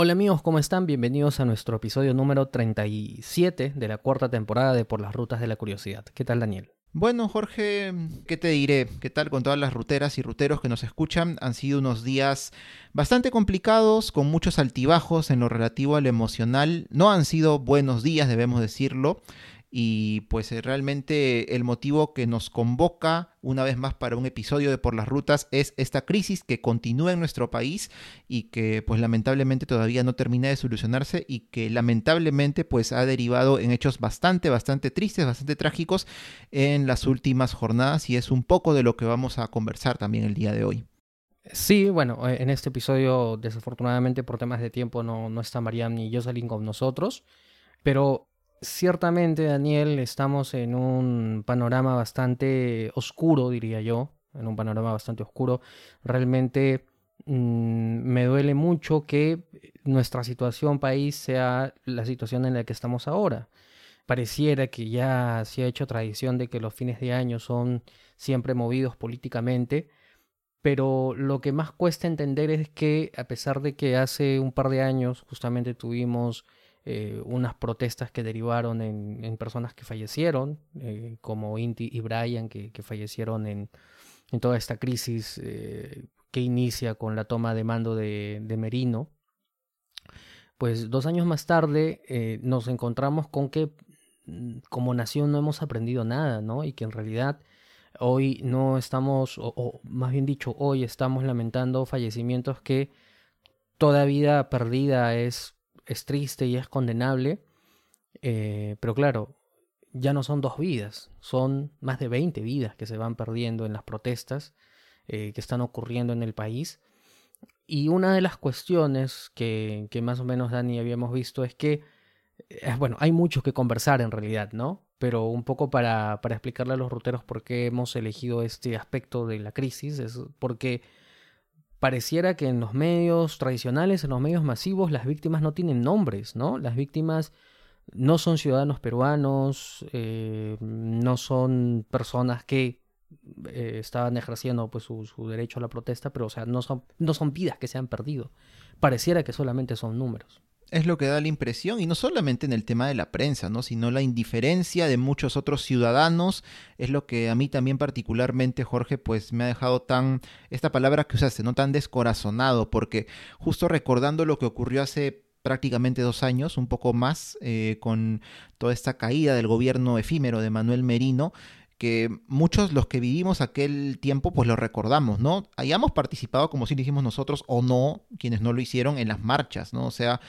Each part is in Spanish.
Hola amigos, ¿cómo están? Bienvenidos a nuestro episodio número 37 de la cuarta temporada de Por las Rutas de la Curiosidad. ¿Qué tal Daniel? Bueno, Jorge, ¿qué te diré? ¿Qué tal con todas las ruteras y ruteros que nos escuchan? Han sido unos días bastante complicados, con muchos altibajos en lo relativo al emocional. No han sido buenos días, debemos decirlo y pues eh, realmente el motivo que nos convoca una vez más para un episodio de Por las Rutas es esta crisis que continúa en nuestro país y que pues lamentablemente todavía no termina de solucionarse y que lamentablemente pues ha derivado en hechos bastante, bastante tristes, bastante trágicos en las últimas jornadas y es un poco de lo que vamos a conversar también el día de hoy. Sí, bueno, eh, en este episodio desafortunadamente por temas de tiempo no, no está Mariam ni Jocelyn con nosotros, pero Ciertamente, Daniel, estamos en un panorama bastante oscuro, diría yo, en un panorama bastante oscuro. Realmente mm, me duele mucho que nuestra situación país sea la situación en la que estamos ahora. Pareciera que ya se ha hecho tradición de que los fines de año son siempre movidos políticamente, pero lo que más cuesta entender es que a pesar de que hace un par de años justamente tuvimos eh, unas protestas que derivaron en, personas que fallecieron, eh, como Inti y Brian, que, fallecieron en, toda esta crisis eh, que inicia con la toma de mando de, Merino. Pues dos años más tarde nos encontramos con que mm, como nación no hemos aprendido nada, ¿no? Y que en realidad hoy no estamos, o más bien dicho, hoy estamos lamentando fallecimientos que toda vida perdida es es triste y es condenable, eh, pero claro, ya no son dos vidas, son más de 20 vidas que se van perdiendo en las protestas eh, que están ocurriendo en el país. Y una de las cuestiones que, más o menos Dani habíamos visto es que, eh, bueno, hay mucho que conversar en realidad, ¿no? Pero un poco para, para explicarle a los ruteros por qué hemos elegido este aspecto de la crisis, es porque pareciera que en los medios tradicionales, en los medios masivos, las víctimas no tienen nombres, ¿no? Las víctimas no son ciudadanos peruanos, eh, no son personas que eh, estaban ejerciendo pues, su, su, derecho a la protesta, pero o sea, no son, no son vidas que se han perdido. Pareciera que solamente son números es lo que da la impresión, y no solamente en el tema de la prensa, ¿no? sino la indiferencia de muchos otros ciudadanos, es lo que a mí también particularmente, Jorge, pues me ha dejado tan, esta palabra que usaste, no tan descorazonado, porque justo recordando lo que ocurrió hace prácticamente dos años, un poco más, eh, con toda esta caída del gobierno efímero de Manuel Merino, que muchos los que vivimos aquel tiempo pues lo recordamos, ¿no? Hayamos participado como si lo hicimos nosotros o no, quienes no lo hicieron en las marchas, ¿no? O sea,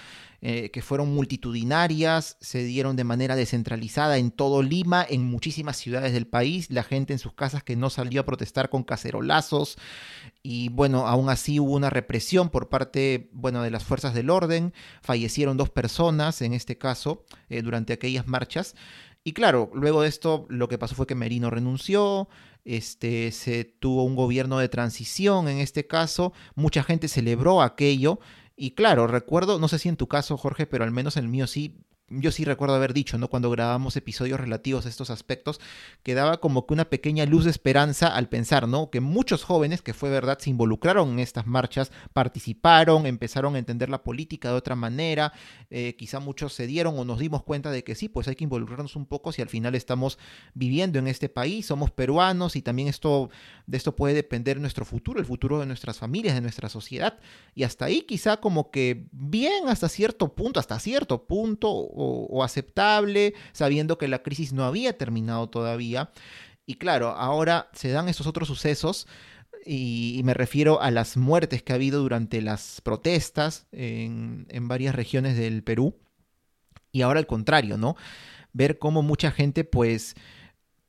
eh, que fueron multitudinarias, se dieron de manera descentralizada en todo Lima, en muchísimas ciudades del país, la gente en sus casas que no salió a protestar con cacerolazos y bueno, aún así hubo una represión por parte, bueno, de las fuerzas del orden, fallecieron dos personas en este caso eh, durante aquellas marchas. Y claro, luego de esto lo que pasó fue que Merino renunció, este, se tuvo un gobierno de transición en este caso, mucha gente celebró aquello. Y claro, recuerdo, no sé si en tu caso, Jorge, pero al menos en el mío sí, yo sí recuerdo haber dicho, ¿no? Cuando grabamos episodios relativos a estos aspectos, que daba como que una pequeña luz de esperanza al pensar, ¿no? Que muchos jóvenes, que fue verdad, se involucraron en estas marchas, participaron, empezaron a entender la política de otra manera, eh, quizá muchos se dieron o nos dimos cuenta de que sí, pues hay que involucrarnos un poco si al final estamos viviendo en este país, somos peruanos y también esto, de esto puede depender nuestro futuro, el futuro de nuestras familias, de nuestra sociedad. Y hasta ahí quizá como que bien hasta cierto punto, hasta cierto punto, o, aceptable, sabiendo que la crisis no había terminado todavía. Y claro, ahora se dan estos otros sucesos y, me refiero a las muertes que ha habido durante las protestas en, varias regiones del Perú. Y ahora al contrario, ¿no? Ver cómo mucha gente, pues,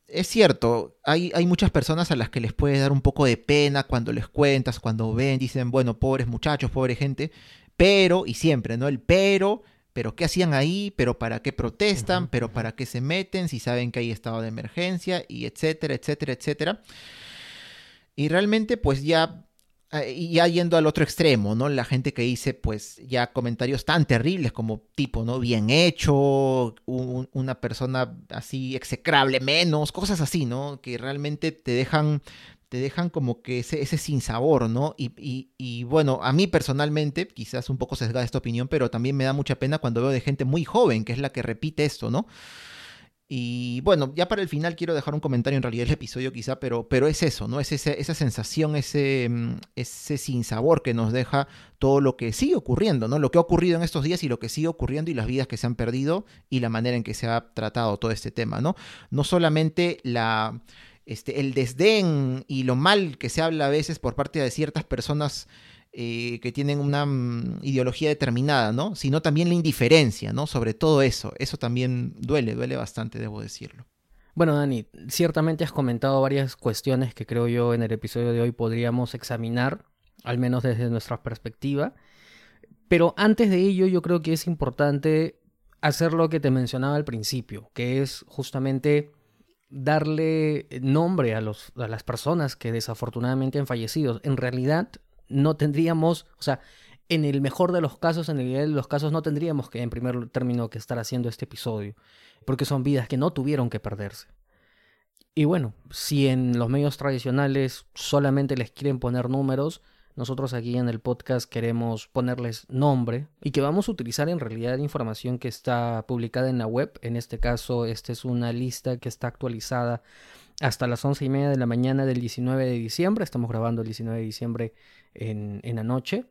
es cierto, hay, hay, muchas personas a las que les puede dar un poco de pena cuando les cuentas, cuando ven, dicen, bueno, pobres muchachos, pobre gente, pero, y siempre, ¿no? El pero pero ¿qué hacían ahí? ¿Pero para qué protestan? ¿Pero para qué se meten? Si saben que hay estado de emergencia y etcétera, etcétera, etcétera. Y realmente pues ya, eh, ya yendo al otro extremo, ¿no? La gente que dice pues ya comentarios tan terribles como tipo, ¿no? Bien hecho, una persona así execrable menos, cosas así, ¿no? Que realmente te dejan te dejan como que ese, ese sinsabor, ¿no? Y, y, bueno, a mí personalmente, quizás un poco sesgada esta opinión, pero también me da mucha pena cuando veo de gente muy joven, que es la que repite esto, ¿no? Y bueno, ya para el final quiero dejar un comentario en realidad del episodio quizá, pero, pero es eso, ¿no? Es esa sensación, ese, mm, ese sinsabor que nos deja todo lo que sigue ocurriendo, ¿no? Lo que ha ocurrido en estos días y lo que sigue ocurriendo y las vidas que se han perdido y la manera en que se ha tratado todo este tema, ¿no? No solamente la, este, el desdén y lo mal que se habla a veces por parte de ciertas personas eh, que tienen una mm, ideología determinada, ¿no? Sino también la indiferencia, ¿no? Sobre todo eso. Eso también duele, duele bastante, debo decirlo. Bueno, Dani, ciertamente has comentado varias cuestiones que creo yo en el episodio de hoy podríamos examinar, al menos desde nuestra perspectiva. Pero antes de ello, yo creo que es importante hacer lo que te mencionaba al principio, que es justamente darle nombre a, los, a las personas que desafortunadamente han fallecido. En realidad, no tendríamos, o sea, en el mejor de los casos, en el ideal de los casos, no tendríamos que, en primer término, que estar haciendo este episodio, porque son vidas que no tuvieron que perderse. Y bueno, si en los medios tradicionales solamente les quieren poner números, nosotros aquí en el podcast queremos ponerles nombre y que vamos a utilizar en realidad información que está publicada en la web. En este caso, esta es una lista que está actualizada hasta las once y media de la mañana del 19 de diciembre. Estamos grabando el 19 de diciembre en, la noche.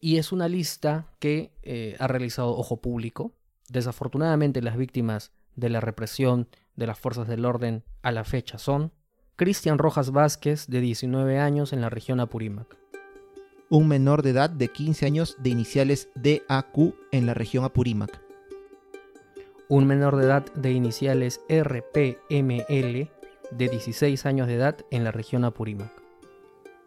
Y es una lista que eh, ha realizado Ojo Público. Desafortunadamente las víctimas de la represión de las fuerzas del orden a la fecha son Cristian Rojas Vázquez, de 19 años, en la región Apurímac. Un menor de edad de 15 años de iniciales DAQ en la región Apurímac. Un menor de edad de iniciales RPML de 16 años de edad en la región Apurímac.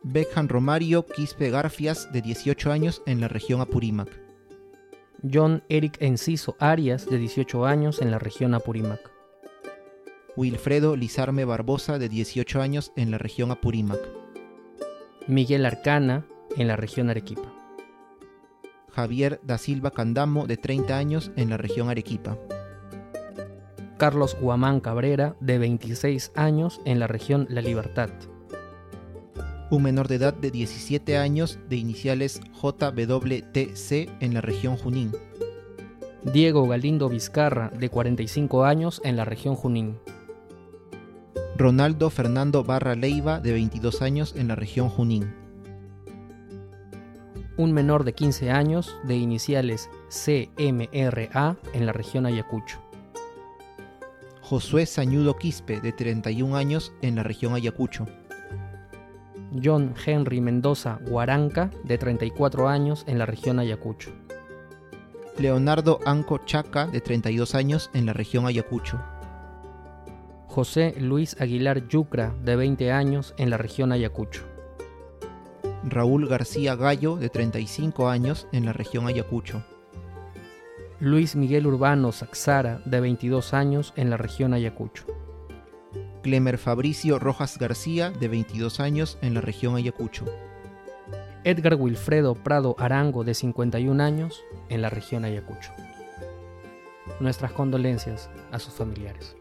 Beckham Romario Quispe Garfias, de 18 años, en la región Apurímac. John Eric Enciso Arias, de 18 años, en la región Apurímac. Wilfredo Lizarme Barbosa, de 18 años, en la región Apurímac. Miguel Arcana, en la región Arequipa. Javier da Silva Candamo, de 30 años, en la región Arequipa. Carlos Guamán Cabrera, de 26 años, en la región La Libertad. Un menor de edad de 17 años, de iniciales JWTC, en la región Junín. Diego Galindo Vizcarra, de 45 años, en la región Junín. Ronaldo Fernando Barra Leiva, de 22 años, en la región Junín. Un menor de 15 años, de iniciales CMRA, en la región Ayacucho. Josué Sañudo Quispe, de 31 años, en la región Ayacucho. John Henry Mendoza Guaranca, de 34 años, en la región Ayacucho. Leonardo Anco Chaca, de 32 años, en la región Ayacucho. José Luis Aguilar Yucra, de 20 años, en la región Ayacucho. Raúl García Gallo, de 35 años, en la región Ayacucho. Luis Miguel Urbano Saxara, de 22 años, en la región Ayacucho. Clemer Fabricio Rojas García, de 22 años, en la región Ayacucho. Edgar Wilfredo Prado Arango, de 51 años, en la región Ayacucho. Nuestras condolencias a sus familiares.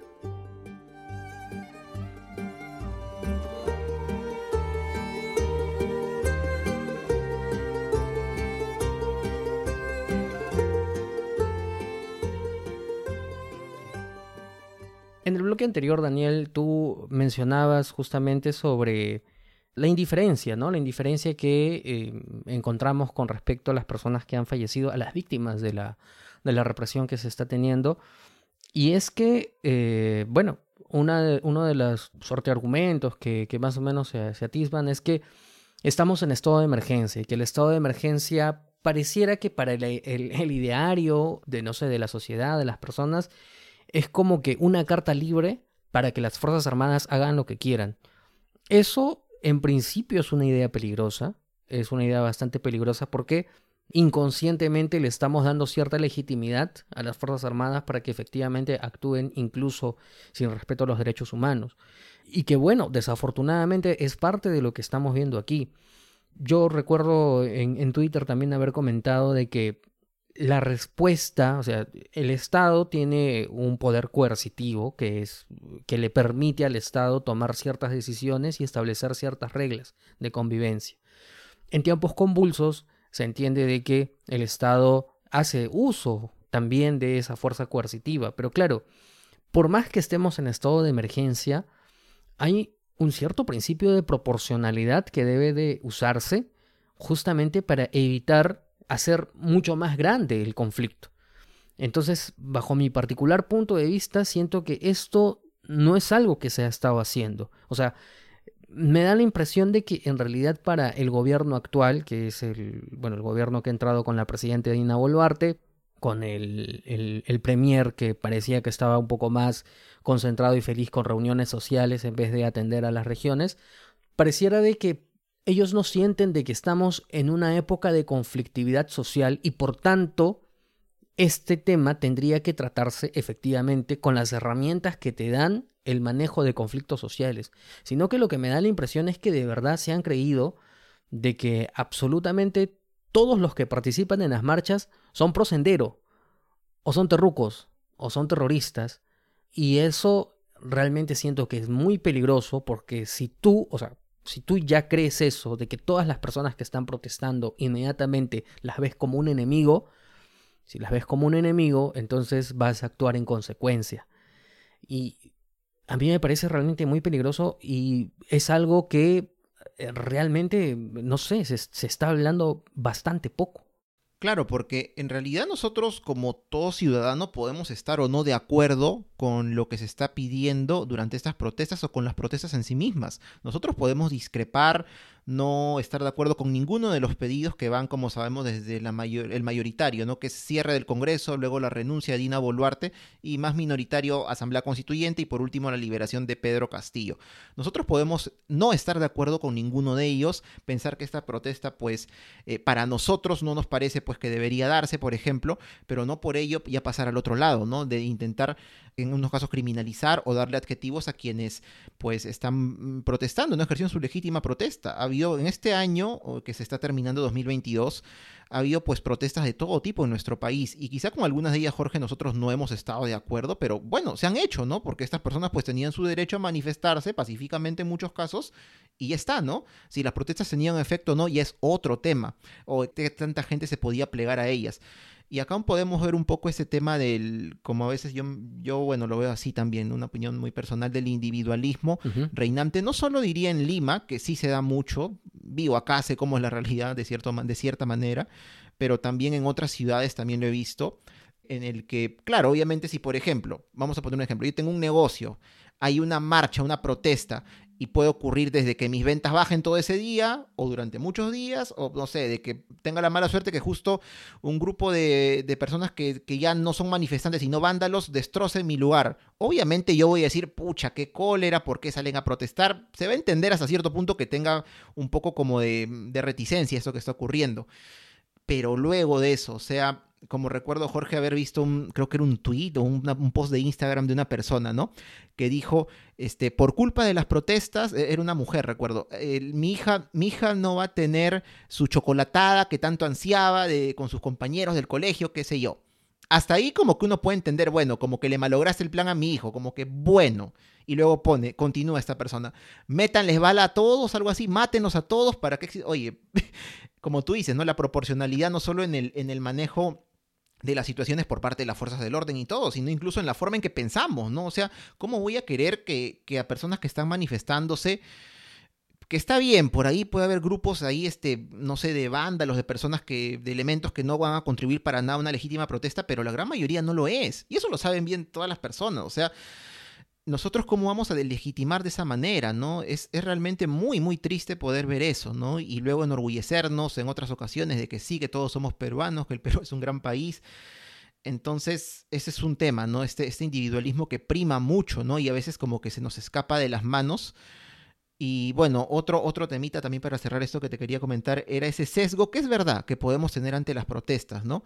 En el bloque anterior, Daniel, tú mencionabas justamente sobre la indiferencia, ¿no? La indiferencia que eh, encontramos con respecto a las personas que han fallecido, a las víctimas de la, de la represión que se está teniendo. Y es que, eh, bueno, una uno de los argumentos que, que, más o menos se, se, atisban es que estamos en estado de emergencia y que el estado de emergencia pareciera que para el, el, el ideario de, no sé, de la sociedad, de las personas, es como que una carta libre para que las Fuerzas Armadas hagan lo que quieran. Eso en principio es una idea peligrosa, es una idea bastante peligrosa porque inconscientemente le estamos dando cierta legitimidad a las Fuerzas Armadas para que efectivamente actúen incluso sin respeto a los derechos humanos. Y que bueno, desafortunadamente es parte de lo que estamos viendo aquí. Yo recuerdo en, en Twitter también haber comentado de que la respuesta, o sea, el Estado tiene un poder coercitivo que es que le permite al Estado tomar ciertas decisiones y establecer ciertas reglas de convivencia. En tiempos convulsos se entiende de que el Estado hace uso también de esa fuerza coercitiva, pero claro, por más que estemos en estado de emergencia, hay un cierto principio de proporcionalidad que debe de usarse justamente para evitar hacer mucho más grande el conflicto. Entonces, bajo mi particular punto de vista, siento que esto no es algo que se ha estado haciendo. O sea, me da la impresión de que en realidad para el gobierno actual, que es el, bueno, el gobierno que ha entrado con la presidenta Dina Boluarte, con el, el, el premier que parecía que estaba un poco más concentrado y feliz con reuniones sociales en vez de atender a las regiones, pareciera de que ellos no sienten de que estamos en una época de conflictividad social y por tanto este tema tendría que tratarse efectivamente con las herramientas que te dan el manejo de conflictos sociales, sino que lo que me da la impresión es que de verdad se han creído de que absolutamente todos los que participan en las marchas son prosendero, o son terrucos, o son terroristas, y eso realmente siento que es muy peligroso porque si tú, o sea, si tú ya crees eso, de que todas las personas que están protestando inmediatamente las ves como un enemigo, si las ves como un enemigo, entonces vas a actuar en consecuencia. Y a mí me parece realmente muy peligroso y es algo que eh, realmente, no sé, se, se está hablando bastante poco. Claro, porque en realidad nosotros como todo ciudadano podemos estar o no de acuerdo con lo que se está pidiendo durante estas protestas o con las protestas en sí mismas. Nosotros podemos discrepar, no estar de acuerdo con ninguno de los pedidos que van, como sabemos, desde el mayoritario, ¿no? que es cierre del Congreso, luego la renuncia de Dina Boluarte y más minoritario Asamblea Constituyente y por último la liberación de Pedro Castillo. Nosotros podemos no estar de acuerdo con ninguno de ellos, pensar que esta protesta pues eh, para nosotros no nos parece pues que debería darse, por ejemplo, pero no por ello ya pasar al otro lado, ¿no? De intentar en unos casos criminalizar o darle adjetivos a quienes pues están mm, protestando, no ejerciendo su legítima protesta. Ha habido en este año que se está terminando 2022 ha habido pues protestas de todo tipo en nuestro país y quizá con algunas de ellas Jorge nosotros no hemos estado de acuerdo, pero bueno, se han hecho, ¿no? Porque estas personas pues tenían su derecho a manifestarse pacíficamente en muchos casos y ya está, ¿no? Si las protestas tenían efecto o no ya es otro tema o que tanta gente se podía plegar a ellas. Y acá podemos ver un poco ese tema del, como a veces yo, yo bueno, lo veo así también, una opinión muy personal del individualismo reinante. No solo diría en Lima, que sí se da mucho, vivo acá, sé cómo es la realidad de, cierto, de cierta manera, pero también en otras ciudades también lo he visto, en el que, claro, obviamente si por ejemplo, vamos a poner un ejemplo, yo tengo un negocio, hay una marcha, una protesta, y puede ocurrir desde que mis ventas bajen todo ese día o durante muchos días o no sé, de que tenga la mala suerte que justo un grupo de, personas que, ya no son manifestantes sino vándalos destrocen mi lugar. Obviamente yo voy a decir, pucha, qué cólera, ¿por qué salen a protestar? Se va a entender hasta cierto punto que tenga un poco como de, de reticencia esto que está ocurriendo. Pero luego de eso, o sea, como recuerdo Jorge haber visto un, creo que era un tweet o un, post de Instagram de una persona, ¿no? Que dijo, este, por culpa de las protestas, e, era una mujer, recuerdo, mi, hija, mi hija no va a tener su chocolatada que tanto ansiaba de, con sus compañeros del colegio, qué sé yo. Hasta ahí como que uno puede entender, bueno, como que le malograste el plan a mi hijo, como que bueno. Y luego pone, continúa esta persona, métanles bala a todos, algo así, mátenos a todos para que... Oye, como tú dices, ¿no? La proporcionalidad no solo en el, en el manejo de las situaciones por parte de las fuerzas del orden y todo, sino incluso en la forma en que pensamos, ¿no? O sea, ¿cómo voy a querer que, a personas que están manifestándose, que está bien, por ahí puede haber grupos ahí, este, no sé, de vándalos, de personas que, de elementos que no van a contribuir para nada a una legítima protesta, pero la gran mayoría no lo es. Y eso lo saben bien todas las personas, o sea, nosotros cómo vamos a legitimar de esa manera, ¿no? Es, es, realmente muy, muy triste poder ver eso, ¿no? Y luego enorgullecernos en otras ocasiones de que sí, que todos somos peruanos, que el Perú es un gran país. Entonces, ese es un tema, ¿no? Este, este individualismo que prima mucho, ¿no? Y a veces como que se nos escapa de las manos. Y bueno, otro, otro temita también para cerrar esto que te quería comentar era ese sesgo, que es verdad que podemos tener ante las protestas, ¿no?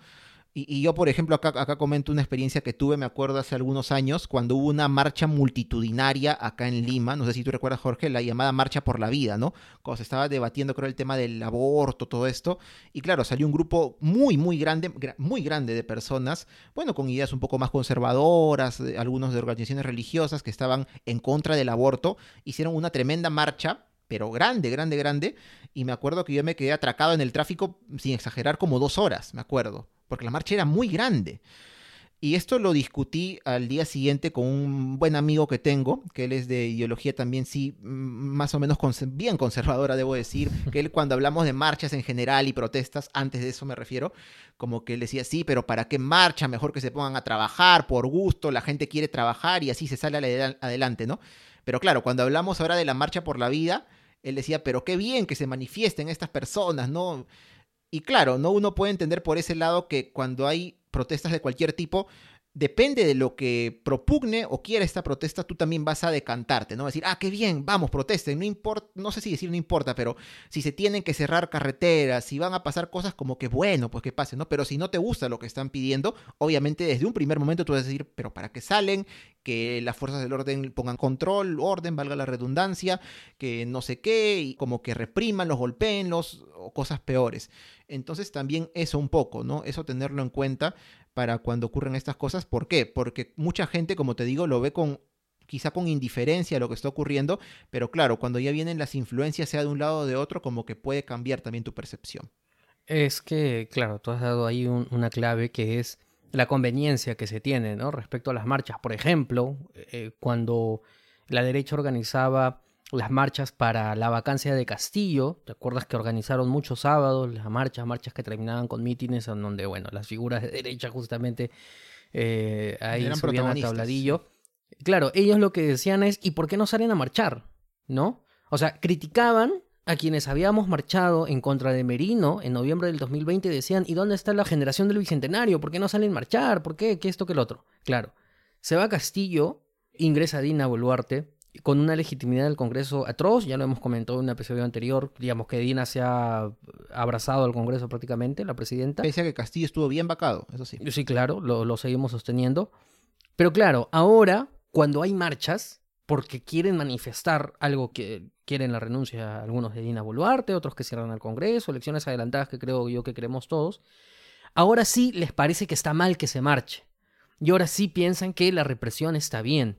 Y, yo, por ejemplo, acá, acá comento una experiencia que tuve, me acuerdo, hace algunos años, cuando hubo una marcha multitudinaria acá en Lima, no sé si tú recuerdas, Jorge, la llamada Marcha por la Vida, ¿no? Cuando se estaba debatiendo, creo, el tema del aborto, todo esto. Y claro, salió un grupo muy, muy grande, muy grande de personas, bueno, con ideas un poco más conservadoras, algunos de organizaciones religiosas que estaban en contra del aborto, hicieron una tremenda marcha pero grande, grande, grande. Y me acuerdo que yo me quedé atracado en el tráfico, sin exagerar, como dos horas, me acuerdo porque la marcha era muy grande. Y esto lo discutí al día siguiente con un buen amigo que tengo, que él es de ideología también, sí, más o menos bien conservadora, debo decir, que él cuando hablamos de marchas en general y protestas, antes de eso me refiero, como que él decía, sí, pero ¿para qué marcha? Mejor que se pongan a trabajar por gusto, la gente quiere trabajar y así se sale adelante, ¿no? Pero claro, cuando hablamos ahora de la marcha por la vida, él decía, pero qué bien que se manifiesten estas personas, ¿no? Y claro, ¿no? Uno puede entender por ese lado que cuando hay protestas de cualquier tipo, depende de lo que propugne o quiera esta protesta, tú también vas a decantarte, ¿no? Decir, ah, qué bien, vamos, protesten, no importa, no sé si decir no importa, pero si se tienen que cerrar carreteras, si van a pasar cosas como que bueno, pues que pase, ¿no? Pero si no te gusta lo que están pidiendo, obviamente desde un primer momento tú vas a decir, pero ¿para qué salen? Que las fuerzas del orden pongan control, orden, valga la redundancia, que no sé qué, y como que repriman, los golpeen, los, o cosas peores. Entonces también eso un poco, ¿no? Eso tenerlo en cuenta para cuando ocurren estas cosas. ¿Por qué? Porque mucha gente, como te digo, lo ve con quizá con indiferencia a lo que está ocurriendo, pero claro, cuando ya vienen las influencias, sea de un lado o de otro, como que puede cambiar también tu percepción. Es que, claro, tú has dado ahí una clave que es la conveniencia que se tiene, ¿no? Respecto a las marchas. Por ejemplo, eh, cuando la derecha organizaba las marchas para la vacancia de Castillo. ¿Te acuerdas que organizaron muchos sábados las marchas, marchas que terminaban con mítines en donde, bueno, las figuras de derecha justamente eh, ahí Eran subían al tabladillo. Claro, ellos lo que decían es, ¿y por qué no salen a marchar? ¿No? O sea, criticaban a quienes habíamos marchado en contra de Merino en noviembre del 2020 decían, ¿y dónde está la generación del Bicentenario? ¿Por qué no salen a marchar? ¿Por qué? ¿Qué esto que el otro? Claro, se va a Castillo, ingresa Dina Boluarte, con una legitimidad del Congreso atroz, ya lo hemos comentado en un episodio anterior, digamos que Dina se ha abrazado al Congreso prácticamente, la presidenta. Pese a que Castillo estuvo bien vacado, eso sí. Sí, claro, lo, lo seguimos sosteniendo. Pero claro, ahora, cuando hay marchas, porque quieren manifestar algo que quieren la renuncia algunos de Dina Boluarte, otros que cierran al Congreso, elecciones adelantadas que creo yo que queremos todos, ahora sí les parece que está mal que se marche. Y ahora sí piensan que la represión está bien.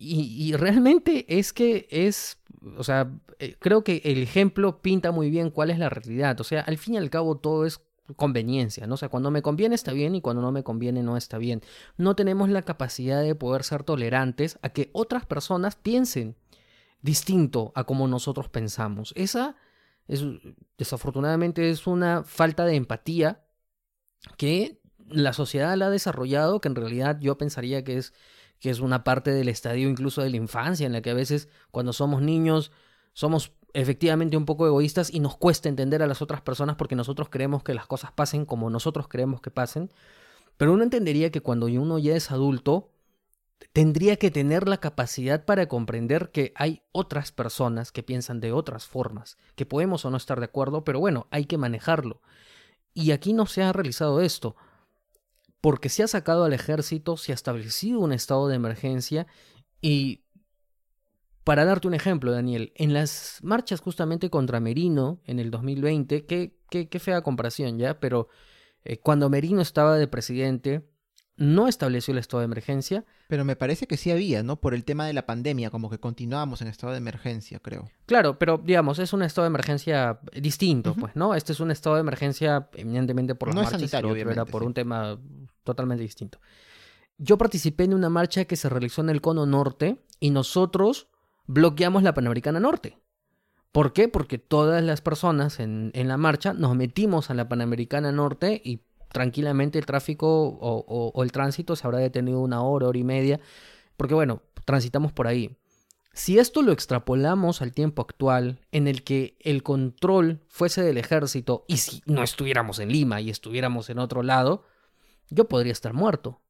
Y, realmente es que es, o sea, eh, creo que el ejemplo pinta muy bien cuál es la realidad. O sea, al fin y al cabo todo es conveniencia, ¿no? O sea, cuando me conviene está bien y cuando no me conviene no está bien. No tenemos la capacidad de poder ser tolerantes a que otras personas piensen distinto a como nosotros pensamos. Esa es, desafortunadamente, es una falta de empatía que la sociedad la ha desarrollado, que en realidad yo pensaría que es que es una parte del estadio incluso de la infancia, en la que a veces cuando somos niños somos efectivamente un poco egoístas y nos cuesta entender a las otras personas porque nosotros creemos que las cosas pasen como nosotros creemos que pasen. Pero uno entendería que cuando uno ya es adulto, tendría que tener la capacidad para comprender que hay otras personas que piensan de otras formas, que podemos o no estar de acuerdo, pero bueno, hay que manejarlo. Y aquí no se ha realizado esto porque se ha sacado al ejército, se ha establecido un estado de emergencia y para darte un ejemplo, Daniel, en las marchas justamente contra Merino en el 2020, qué, qué, qué fea comparación ya, pero eh, cuando Merino estaba de presidente, no estableció el estado de emergencia. Pero me parece que sí había, ¿no? Por el tema de la pandemia, como que continuábamos en estado de emergencia, creo. Claro, pero digamos, es un estado de emergencia distinto, pues, ¿no? Este es un estado de emergencia eminentemente por las no es sanitario, era por un tema totalmente distinto. Yo participé en una marcha que se realizó en el Cono Norte y nosotros bloqueamos la Panamericana Norte. ¿Por qué? Porque todas las personas en, en la marcha nos metimos a la Panamericana Norte y tranquilamente el tráfico o, el tránsito se habrá detenido una hora, hora y media, porque bueno, transitamos por ahí. Si esto lo extrapolamos al tiempo actual, en el que el control fuese del ejército y si no estuviéramos en Lima y estuviéramos en otro lado, yo podría estar muerto.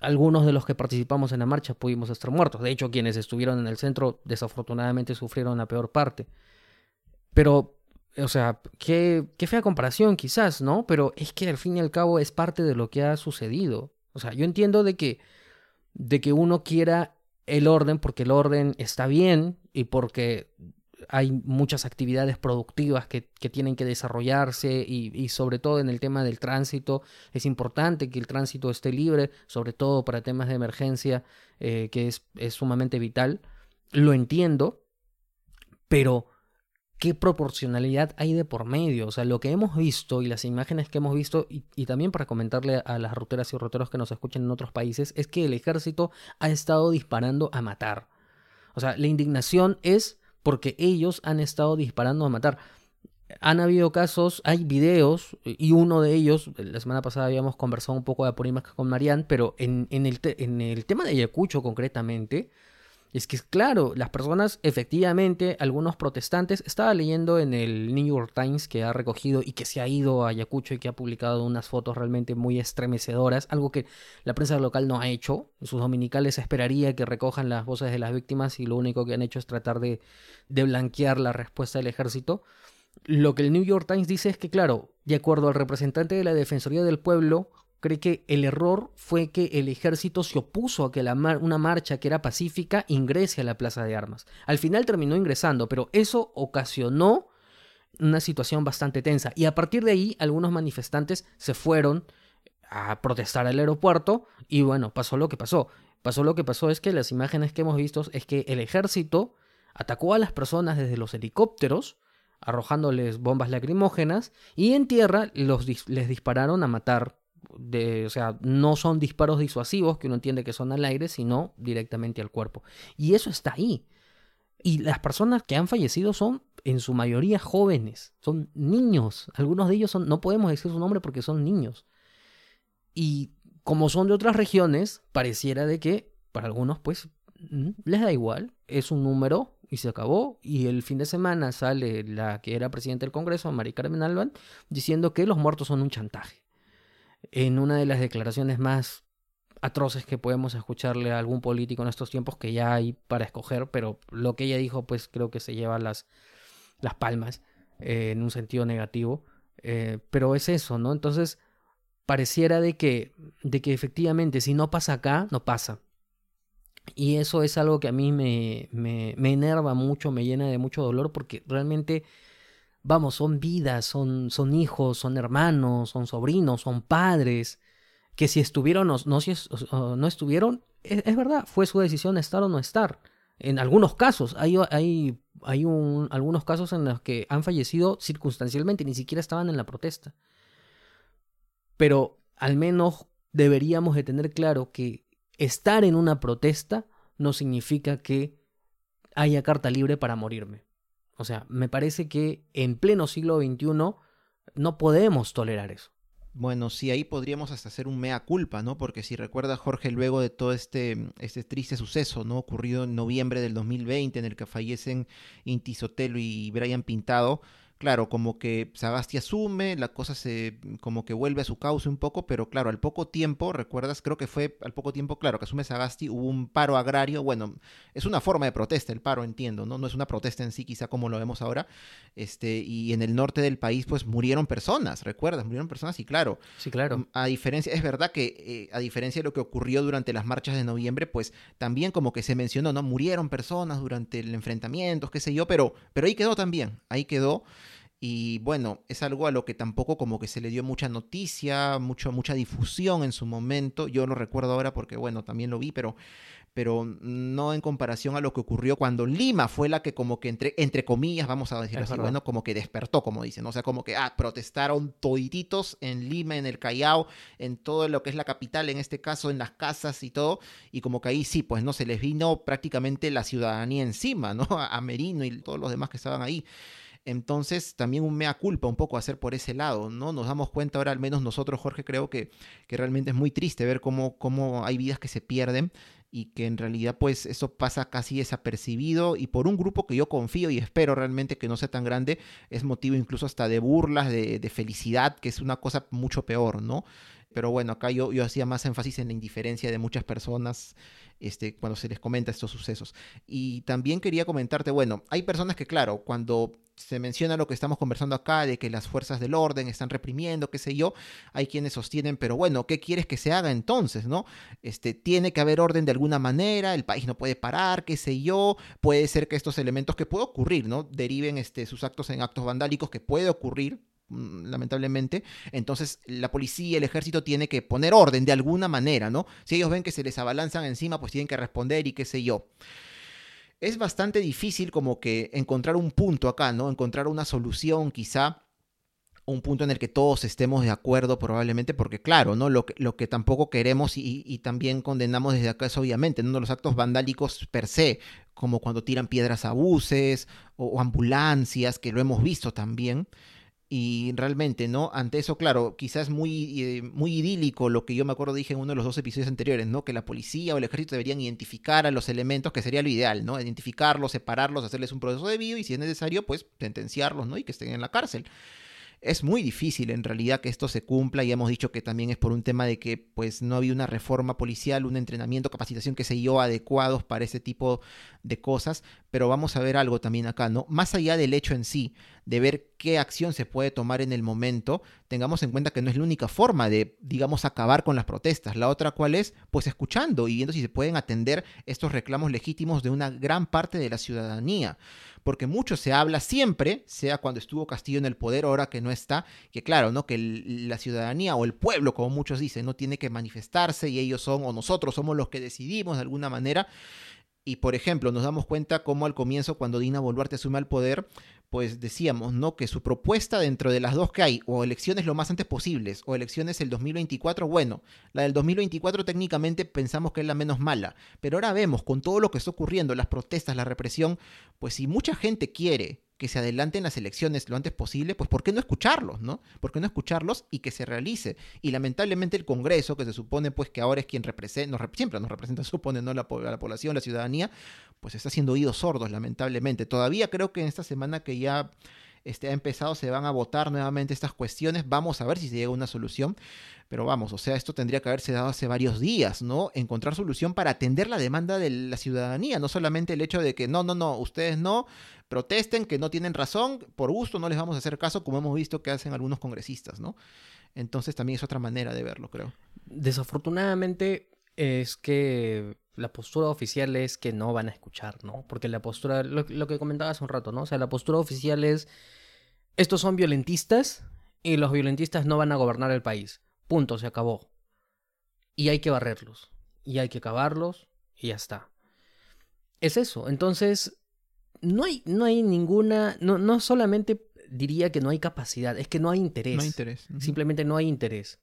Algunos de los que participamos en la marcha pudimos estar muertos. De hecho, quienes estuvieron en el centro desafortunadamente sufrieron la peor parte. Pero o sea, qué, qué fea comparación quizás, ¿no? Pero es que al fin y al cabo es parte de lo que ha sucedido. O sea, yo entiendo de que, de que uno quiera el orden porque el orden está bien y porque hay muchas actividades productivas que, tienen que desarrollarse y, sobre todo en el tema del tránsito es importante que el tránsito esté libre, sobre todo para temas de emergencia, eh, que es, es sumamente vital. Lo entiendo, pero qué proporcionalidad hay de por medio. O sea, lo que hemos visto y las imágenes que hemos visto, y, también para comentarle a las ruteras y ruteros que nos escuchan en otros países, es que el ejército ha estado disparando a matar. O sea, la indignación es porque ellos han estado disparando a matar. Han habido casos, hay videos, y uno de ellos, la semana pasada habíamos conversado un poco de Apurímac con Marianne, pero en, en, el en el tema de Ayacucho concretamente, es que, claro, las personas, efectivamente, algunos protestantes, estaba leyendo en el New York Times que ha recogido y que se ha ido a Ayacucho y que ha publicado unas fotos realmente muy estremecedoras, algo que la prensa local no ha hecho. Sus dominicales esperaría que recojan las voces de las víctimas y lo único que han hecho es tratar de, de blanquear la respuesta del ejército. Lo que el New York Times dice es que, claro, de acuerdo al representante de la Defensoría del Pueblo, cree que el error fue que el ejército se opuso a que una marcha que era pacífica ingrese a la plaza de armas. Al final terminó ingresando, pero eso ocasionó una situación bastante tensa. Y a partir de ahí, algunos manifestantes se fueron a protestar al aeropuerto y bueno, pasó lo que pasó. Pasó lo que pasó es que las imágenes que hemos visto es que el ejército atacó a las personas desde los helicópteros, arrojándoles bombas lacrimógenas, y en tierra los, les dispararon a matar o sea, no son disparos disuasivos que uno entiende que son al aire, sino directamente al cuerpo. Y eso está ahí. Y las personas que han fallecido son en su mayoría jóvenes, son niños. Algunos de ellos son, no podemos decir su nombre porque son niños. Y como son de otras regiones, pareciera de que para algunos pues mm, les da igual, es un número y se acabó. Y el fin de semana sale la que era presidenta del Congreso, Mari Carmen Alban, diciendo que los muertos son un chantaje en una de las declaraciones más atroces que podemos escucharle a algún político en estos tiempos que ya hay para escoger, pero lo que ella dijo pues creo que se lleva las, las palmas eh, en un sentido negativo, eh, pero es eso, ¿no? Entonces pareciera de que, de que efectivamente si no pasa acá, no pasa. Y eso es algo que a mí me, me, me enerva mucho, me llena de mucho dolor porque realmente vamos, son vidas, son, son hijos, son hermanos, son sobrinos, son padres, que si estuvieron o no, no estuvieron, es, verdad, fue su decisión estar o no estar. En algunos casos, hay, hay, hay un, algunos casos en los que han fallecido circunstancialmente, ni siquiera estaban en la protesta. Pero al menos deberíamos de tener claro que estar en una protesta no significa que haya carta libre para morirme. O sea, me parece que en pleno siglo XXI no podemos tolerar eso. Bueno, sí, ahí podríamos hasta hacer un mea culpa, ¿no? Porque si recuerda Jorge, luego de todo este, este triste suceso, ¿no? Ocurrido en noviembre del 2020, en el que fallecen Inti Sotelo y Brian Pintado, claro, como que Sagasti asume, la cosa se como que vuelve a su cauce un poco, pero claro, al poco tiempo, recuerdas, creo que fue al poco tiempo, claro, que asume Sagasti, hubo un paro agrario, bueno, es una forma de protesta el paro, entiendo, ¿no? No es una protesta en sí, quizá como lo vemos ahora, este, y en el norte del país, pues murieron personas, recuerdas, murieron personas, y claro, sí, claro. A diferencia, es verdad que eh, a diferencia de lo que ocurrió durante las marchas de noviembre, pues también como que se mencionó, ¿no? Murieron personas durante el enfrentamiento, qué sé yo, pero, pero ahí quedó también, ahí quedó. Y bueno, es algo a lo que tampoco como que se le dio mucha noticia, mucho, mucha difusión en su momento. Yo lo recuerdo ahora porque, bueno, también lo vi, pero, pero no en comparación a lo que ocurrió cuando Lima fue la que como que entre, entre comillas, vamos a decir así, bueno, como que despertó, como dicen. O sea, como que, ah, protestaron todititos en Lima, en el Callao, en todo lo que es la capital, en este caso, en las casas y todo. Y como que ahí sí, pues, ¿no? Se les vino prácticamente la ciudadanía encima, ¿no? A Merino y todos los demás que estaban ahí. Entonces, también un mea culpa un poco hacer por ese lado, ¿no? Nos damos cuenta ahora, al menos nosotros, Jorge, creo que, que realmente es muy triste ver cómo, cómo hay vidas que se pierden y que en realidad pues eso pasa casi desapercibido y por un grupo que yo confío y espero realmente que no sea tan grande, es motivo incluso hasta de burlas, de, de felicidad, que es una cosa mucho peor, ¿no? Pero bueno, acá yo, yo hacía más énfasis en la indiferencia de muchas personas este, cuando se les comenta estos sucesos. Y también quería comentarte, bueno, hay personas que, claro, cuando se menciona lo que estamos conversando acá, de que las fuerzas del orden están reprimiendo, qué sé yo, hay quienes sostienen, pero bueno, ¿qué quieres que se haga entonces, no? Este, tiene que haber orden de alguna manera, el país no puede parar, qué sé yo, puede ser que estos elementos que puede ocurrir, ¿no? Deriven este, sus actos en actos vandálicos, que puede ocurrir, lamentablemente. Entonces la policía, el ejército tiene que poner orden de alguna manera, ¿no? Si ellos ven que se les abalanzan encima, pues tienen que responder y qué sé yo. Es bastante difícil como que encontrar un punto acá, ¿no? Encontrar una solución quizá un punto en el que todos estemos de acuerdo probablemente, porque claro, ¿no? Lo que, lo que tampoco queremos y, también condenamos desde acá es obviamente, ¿no? Los actos vandálicos per se, como cuando tiran piedras a buses o ambulancias, que lo hemos visto también. Y realmente, ¿no? Ante eso, claro, quizás muy, eh, muy idílico lo que yo me acuerdo dije en uno de los dos episodios anteriores, ¿no? Que la policía o el ejército deberían identificar a los elementos, que sería lo ideal, ¿no? Identificarlos, separarlos, hacerles un proceso debido y si es necesario, pues sentenciarlos, ¿no? Y que estén en la cárcel es muy difícil en realidad que esto se cumpla y hemos dicho que también es por un tema de que pues no había una reforma policial, un entrenamiento, capacitación que se dio adecuados para ese tipo de cosas, pero vamos a ver algo también acá, ¿no? Más allá del hecho en sí de ver qué acción se puede tomar en el momento, tengamos en cuenta que no es la única forma de, digamos, acabar con las protestas. La otra cuál es, pues escuchando y viendo si se pueden atender estos reclamos legítimos de una gran parte de la ciudadanía porque mucho se habla siempre, sea cuando estuvo Castillo en el poder, ahora que no está, que claro, ¿no? Que la ciudadanía o el pueblo, como muchos dicen, no tiene que manifestarse y ellos son, o nosotros somos los que decidimos de alguna manera. Y por ejemplo, nos damos cuenta cómo al comienzo, cuando Dina Boluarte asume el poder, pues decíamos, ¿no? Que su propuesta dentro de las dos que hay, o elecciones lo más antes posibles, o elecciones el 2024, bueno, la del 2024 técnicamente pensamos que es la menos mala, pero ahora vemos con todo lo que está ocurriendo, las protestas, la represión, pues si mucha gente quiere que se adelanten las elecciones lo antes posible, pues ¿por qué no escucharlos, no? ¿Por qué no escucharlos y que se realice? Y lamentablemente el Congreso, que se supone pues que ahora es quien representa, siempre nos representa, supone, ¿no? La, la población, la ciudadanía, pues está haciendo oídos sordos, lamentablemente. Todavía creo que en esta semana que ya este, ha empezado, se van a votar nuevamente estas cuestiones. Vamos a ver si se llega a una solución. Pero vamos, o sea, esto tendría que haberse dado hace varios días, ¿no? Encontrar solución para atender la demanda de la ciudadanía, no solamente el hecho de que no, no, no, ustedes no protesten, que no tienen razón, por gusto no les vamos a hacer caso, como hemos visto que hacen algunos congresistas, ¿no? Entonces también es otra manera de verlo, creo. Desafortunadamente es que la postura oficial es que no van a escuchar, ¿no? Porque la postura, lo, que comentaba hace un rato, ¿no? O sea, la postura oficial es, estos son violentistas y los violentistas no van a gobernar el país. Punto, se acabó. Y hay que barrerlos. Y hay que acabarlos y ya está. Es eso. Entonces, no hay, no hay ninguna, no, no solamente diría que no hay capacidad, es que no hay interés. No hay interés. Simplemente no hay interés.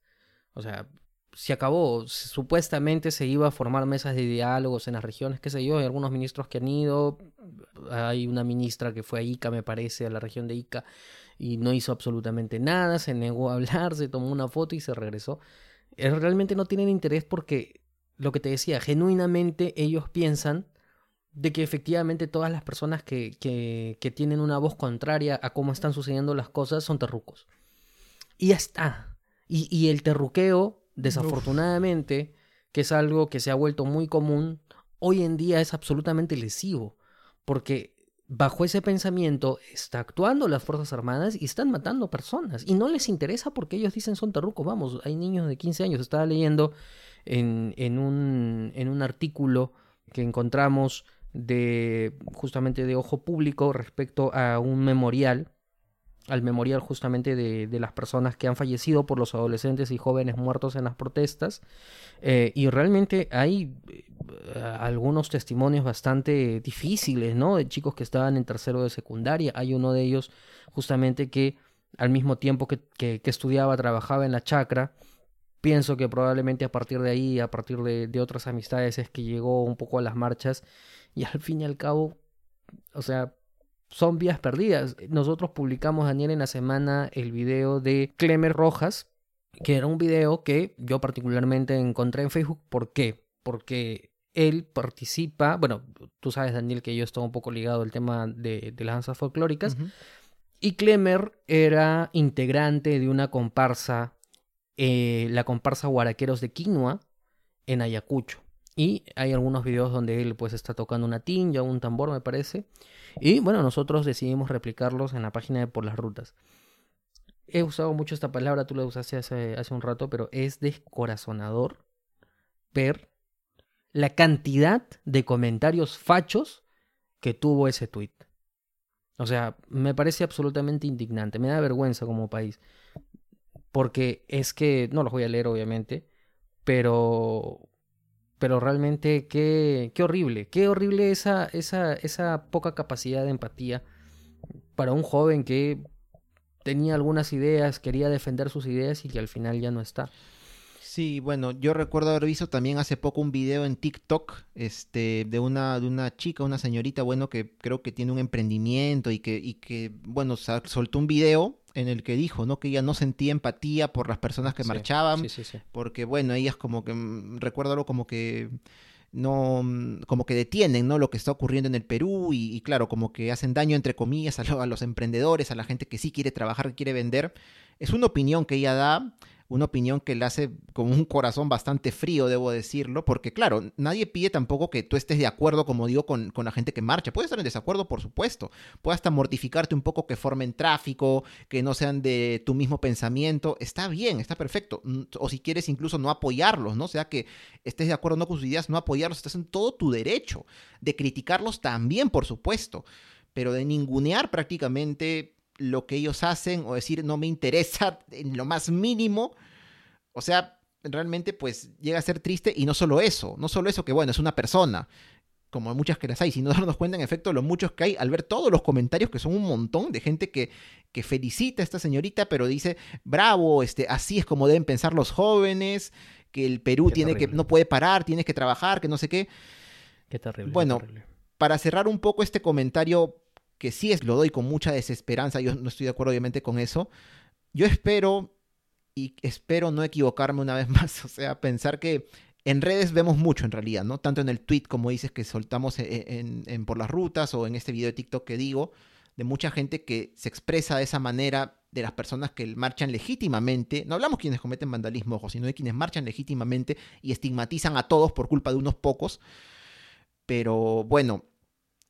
O sea, se acabó. Supuestamente se iba a formar mesas de diálogos en las regiones, qué sé yo, hay algunos ministros que han ido. Hay una ministra que fue a Ica, me parece, a la región de Ica, y no hizo absolutamente nada, se negó a hablar, se tomó una foto y se regresó. Eh, realmente no tienen interés porque, lo que te decía, genuinamente ellos piensan de que efectivamente todas las personas que, que, que tienen una voz contraria a cómo están sucediendo las cosas son terrucos. Y ya está. Y, y el terruqueo desafortunadamente, que es algo que se ha vuelto muy común, hoy en día es absolutamente lesivo, porque bajo ese pensamiento está actuando las Fuerzas Armadas y están matando personas. Y no les interesa porque ellos dicen son terrucos. Vamos, hay niños de 15 años. Estaba leyendo en, en, un, en un artículo que encontramos de justamente de Ojo Público respecto a un memorial al memorial justamente de, las personas que han fallecido por los adolescentes y jóvenes muertos en las protestas. Eh, y realmente hay eh, algunos testimonios bastante difíciles, ¿no? De chicos que estaban en tercero de secundaria. Hay uno de ellos justamente que al mismo tiempo que, que, estudiaba, trabajaba en la chacra. Pienso que probablemente a partir de ahí, a partir de, de otras amistades, es que llegó un poco a las marchas y al fin y al cabo, o sea, son vías perdidas. Nosotros publicamos, Daniel, en la semana el video de Clemer Rojas, que era un video que yo particularmente encontré en Facebook. ¿Por qué? Porque él participa, bueno, tú sabes, Daniel, que yo estoy un poco ligado al tema de, las danzas folclóricas. Y Clemer era integrante de una comparsa eh, la comparsa Guaraqueros de Quinoa en Ayacucho. Y hay algunos videos donde él pues está tocando una tinja, un tambor me parece. Y bueno, nosotros decidimos replicarlos en la página de Por las Rutas. He usado mucho esta palabra, tú la usaste hace, hace un rato, pero es descorazonador ver la cantidad de comentarios fachos que tuvo ese tweet. O sea, me parece absolutamente indignante, me da vergüenza como país. Porque es que, no los voy a leer obviamente, pero pero realmente qué, qué horrible, qué horrible esa, esa, esa poca capacidad de empatía para un joven que tenía algunas ideas, quería defender sus ideas y que al final ya no está. Sí, bueno, yo recuerdo haber visto también hace poco un video en TikTok este, de, una, de una chica, una señorita, bueno, que creo que tiene un emprendimiento y que, y que bueno, soltó un video en el que dijo, ¿no? Que ella no sentía empatía por las personas que marchaban, porque, bueno, ellas como que, mm, recuerdo algo como que no mm, como que detienen no lo que está ocurriendo en el Perú y, claro como que hacen daño entre comillas a, a, los emprendedores a la gente que sí quiere trabajar que quiere vender. Es una opinión que ella da una opinión que le hace con un corazón bastante frío, debo decirlo, porque claro, nadie pide tampoco que tú estés de acuerdo, como digo, con, la gente que marcha. Puedes estar en desacuerdo, por supuesto. Puede hasta mortificarte un poco que formen tráfico, que no sean de tu mismo pensamiento. Está bien, está perfecto. Mm, o si quieres incluso no apoyarlos, ¿no? O sea que estés de acuerdo no con sus ideas, no apoyarlos, estás en todo tu derecho. De criticarlos también, por supuesto. Pero de ningunear prácticamente lo que ellos hacen o decir no me interesa en lo más mínimo. O sea, realmente pues llega a ser triste y no solo eso, no solo eso que bueno, es una persona, como muchas que las hay, sino darnos cuenta en efecto lo muchos que hay al ver todos los comentarios que son un montón de gente que, que felicita a esta señorita, pero dice, bravo, este, así es como deben pensar los jóvenes, que el Perú tiene que, no puede parar, tienes que trabajar, que no sé qué. Qué terrible. Bueno, qué terrible. para cerrar un poco este comentario que sí es, lo doy con mucha desesperanza, yo no estoy de acuerdo obviamente con eso. Yo espero, y espero no equivocarme una vez más, o sea, pensar que en redes vemos mucho en realidad, ¿no? Tanto en el tweet como dices que soltamos e-, en, por las rutas o en este video de TikTok que digo, de mucha gente que se expresa de esa manera de las personas que marchan legítimamente, no hablamos quienes cometen vandalismo, ojo, sino de quienes marchan legítimamente y estigmatizan a todos por culpa de unos pocos. Pero bueno,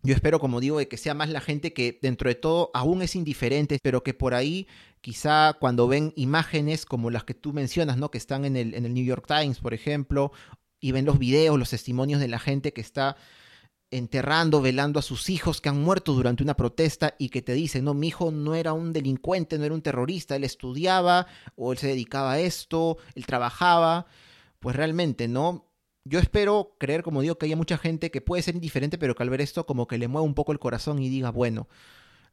yo espero, como digo, de que sea más la gente que dentro de todo aún es indiferente, pero que por ahí quizá cuando ven imágenes como las que tú mencionas, ¿no? Que están en el, en el New York Times, por ejemplo, y ven los videos, los testimonios de la gente que está enterrando, velando a sus hijos que han muerto durante una protesta y que te dicen, no, mi hijo no era un delincuente, no era un terrorista, él estudiaba o él se dedicaba a esto, él trabajaba, pues realmente, ¿no? Yo espero creer, como digo, que haya mucha gente que puede ser indiferente, pero que al ver esto como que le mueva un poco el corazón y diga, bueno,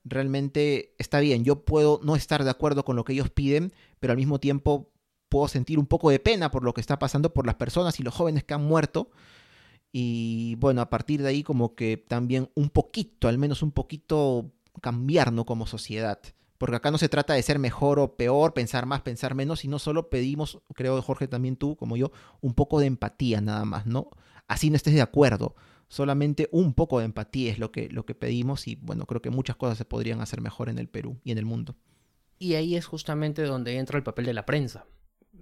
realmente está bien, yo puedo no estar de acuerdo con lo que ellos piden, pero al mismo tiempo puedo sentir un poco de pena por lo que está pasando por las personas y los jóvenes que han muerto. Y bueno, a partir de ahí como que también un poquito, al menos un poquito cambiar, ¿no? Como sociedad. Porque acá no se trata de ser mejor o peor, pensar más, pensar menos, sino solo pedimos, creo Jorge también tú, como yo, un poco de empatía nada más, ¿no? Así no estés de acuerdo. Solamente un poco de empatía es lo que, lo que pedimos y bueno, creo que muchas cosas se podrían hacer mejor en el Perú y en el mundo. Y ahí es justamente donde entra el papel de la prensa.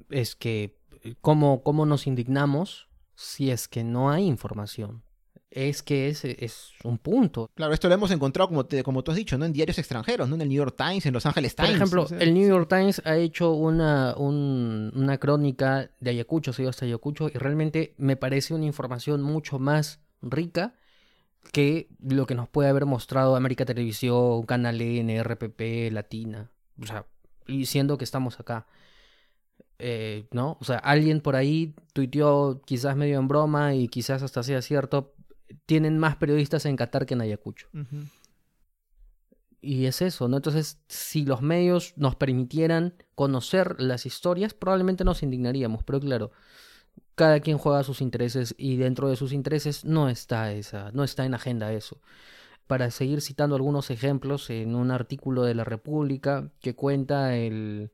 Es que, ¿cómo, cómo nos indignamos si es que no hay información? Es que es, es, un punto. Claro, esto lo hemos encontrado, como, como tú has dicho, ¿no? en diarios extranjeros, ¿no? en el New York Times, en Los Angeles Times. Por ejemplo, el New York Times ha hecho una, una crónica de Ayacucho, se dio hasta Ayacucho, y realmente me parece una información mucho más rica que lo que nos puede haber mostrado América Televisión, Canal N, RPP, Latina. O sea, y siendo que estamos acá. Eh, ¿No? O sea, alguien por ahí tuiteó quizás medio en broma y quizás hasta sea cierto, tienen más periodistas en Qatar que en Ayacucho. Y es eso, ¿no? Entonces, si los medios nos permitieran conocer las historias, probablemente nos indignaríamos, pero claro, cada quien juega sus intereses y dentro de sus intereses no está esa, no está en agenda eso. Para seguir citando algunos ejemplos en un artículo de la República que cuenta el,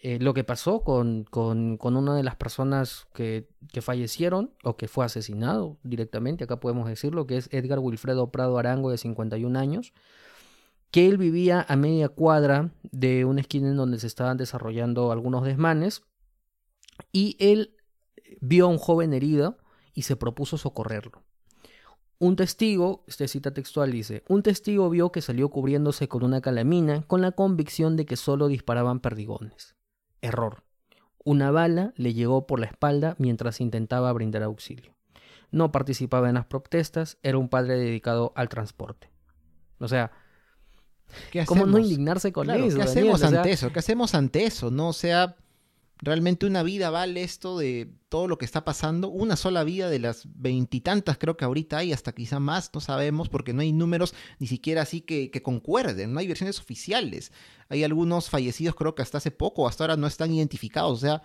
eh, lo que pasó con, con, con, una de las personas que, que, fallecieron o que fue asesinado directamente, acá podemos decirlo, que es Edgar Wilfredo Prado Arango de 51 años, que él vivía a media cuadra de una esquina en donde se estaban desarrollando algunos desmanes y él vio a un joven herido y se propuso socorrerlo. Un testigo, este cita textual dice, un testigo vio que salió cubriéndose con una calamina con la convicción de que solo disparaban perdigones. Error. Una bala le llegó por la espalda mientras intentaba brindar auxilio. No participaba en las protestas, era un padre dedicado al transporte. O sea, ¿cómo no indignarse con eso? ¿Qué hacemos ante eso? ¿Qué hacemos ante eso? No, o sea, ¿Realmente una vida vale esto de todo lo que está pasando? Una sola vida de las veintitantas creo que ahorita hay, hasta quizá más, no sabemos, porque no hay números ni siquiera así que, concuerden, no hay versiones oficiales. Hay algunos fallecidos creo que hasta hace poco, hasta ahora no están identificados, o sea,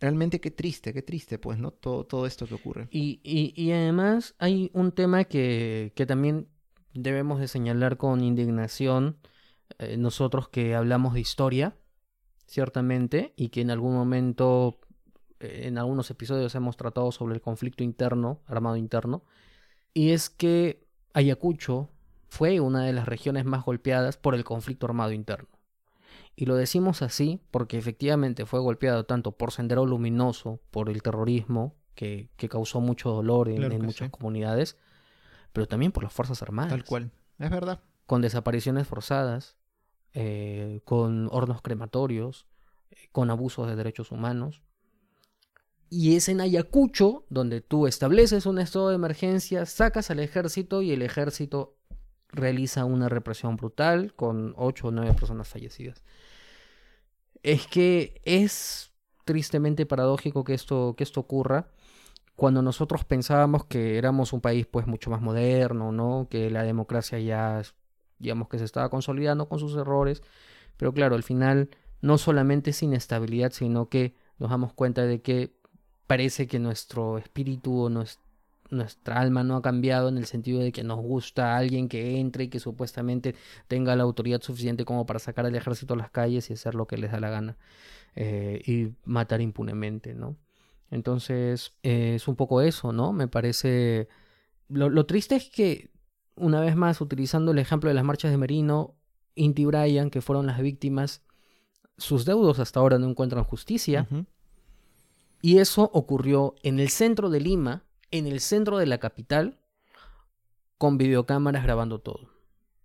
realmente qué triste, qué triste, pues, ¿no? Todo, todo esto que ocurre. Y, y, además hay un tema que, que, también debemos de señalar con indignación eh, nosotros que hablamos de historia ciertamente, y que en algún momento, eh, en algunos episodios hemos tratado sobre el conflicto interno, armado interno, y es que Ayacucho fue una de las regiones más golpeadas por el conflicto armado interno. Y lo decimos así porque efectivamente fue golpeado tanto por Sendero Luminoso, por el terrorismo, que, causó mucho dolor en, muchas comunidades, pero también por las Fuerzas Armadas. Tal cual, es verdad. Con desapariciones forzadas, eh, con hornos crematorios, eh, con abusos de derechos humanos. Y es en Ayacucho donde tú estableces un estado de emergencia, sacas al ejército y el ejército realiza una represión brutal con ocho o nueve personas fallecidas. Es que es tristemente paradójico que esto, que esto ocurra cuando nosotros pensábamos que éramos un país pues mucho más moderno, ¿no? Que la democracia ya digamos que se estaba consolidando con sus errores, pero claro, al final no solamente es inestabilidad, sino que nos damos cuenta de que parece que nuestro espíritu o nuestra alma no ha cambiado en el sentido de que nos gusta alguien que entre y que supuestamente tenga la autoridad suficiente como para sacar al ejército a las calles y hacer lo que les da la gana eh, y matar impunemente, ¿no? Entonces eh, es un poco eso, ¿no? Me parece... lo triste es que una vez más, utilizando el ejemplo de las marchas de Merino, Inti Bryan, que fueron las víctimas, sus deudos hasta ahora no encuentran justicia. Y eso ocurrió en el centro de Lima, en el centro de la capital, con videocámaras grabando todo.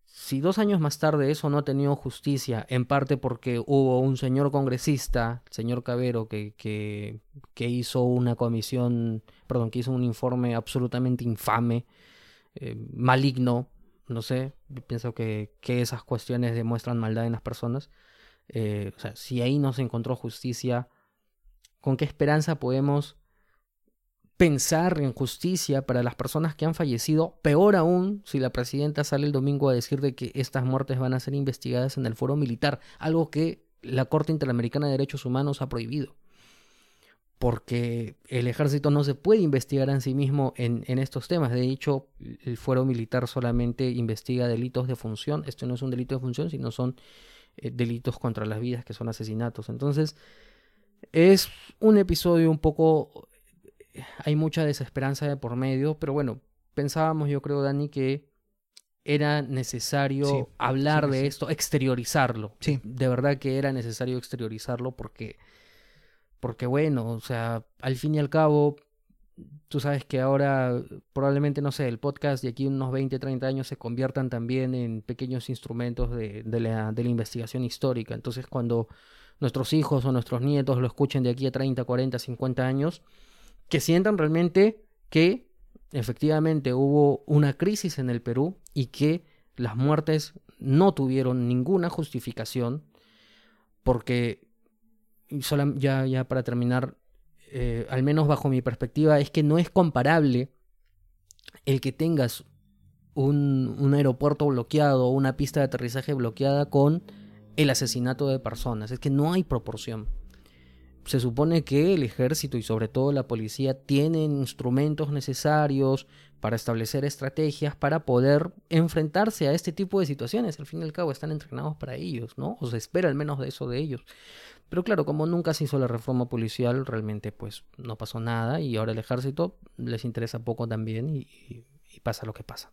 Si dos años más tarde eso no ha tenido justicia, en parte porque hubo un señor congresista, el señor Cabero, que, que, que hizo una comisión, perdón, que hizo un informe absolutamente infame, eh, maligno, no sé, pienso que, esas cuestiones demuestran maldad en las personas. Eh, si ahí no se encontró justicia, ¿con qué esperanza podemos pensar en justicia para las personas que han fallecido? Peor aún, si la presidenta sale el domingo a decir de que estas muertes van a ser investigadas en el foro militar, algo que la Corte Interamericana de Derechos Humanos ha prohibido porque el ejército no se puede investigar en sí mismo en, estos temas. De hecho, el fuero militar solamente investiga delitos de función. Esto no es un delito de función, sino son eh, delitos contra las vidas, que son asesinatos. Entonces, es un episodio un poco... Hay mucha desesperanza de por medio, pero bueno, pensábamos yo creo, Dani, que era necesario hablar de esto, exteriorizarlo. Sí. De verdad que era necesario exteriorizarlo porque porque bueno, o sea, al fin y al cabo, tú sabes que ahora probablemente, no sé, el podcast de aquí unos 20, 30 años se conviertan también en pequeños instrumentos de, la, de la investigación histórica. Entonces, cuando nuestros hijos o nuestros nietos lo escuchen de aquí a 30, 40, 50 años, que sientan realmente que efectivamente hubo una crisis en el Perú y que las muertes no tuvieron ninguna justificación porque ya, ya para terminar, eh, al menos bajo mi perspectiva, es que no es comparable el que tengas un, un aeropuerto bloqueado o una pista de aterrizaje bloqueada con el asesinato de personas. Es que no hay proporción. Se supone que el ejército y sobre todo la policía tienen instrumentos necesarios para establecer estrategias para poder enfrentarse a este tipo de situaciones. Al fin y al cabo están entrenados para ellos, ¿no? O se espera al menos de eso de ellos. Pero claro, como nunca se hizo la reforma policial, realmente pues no pasó nada y ahora el ejército les interesa poco también y, pasa lo que pasa.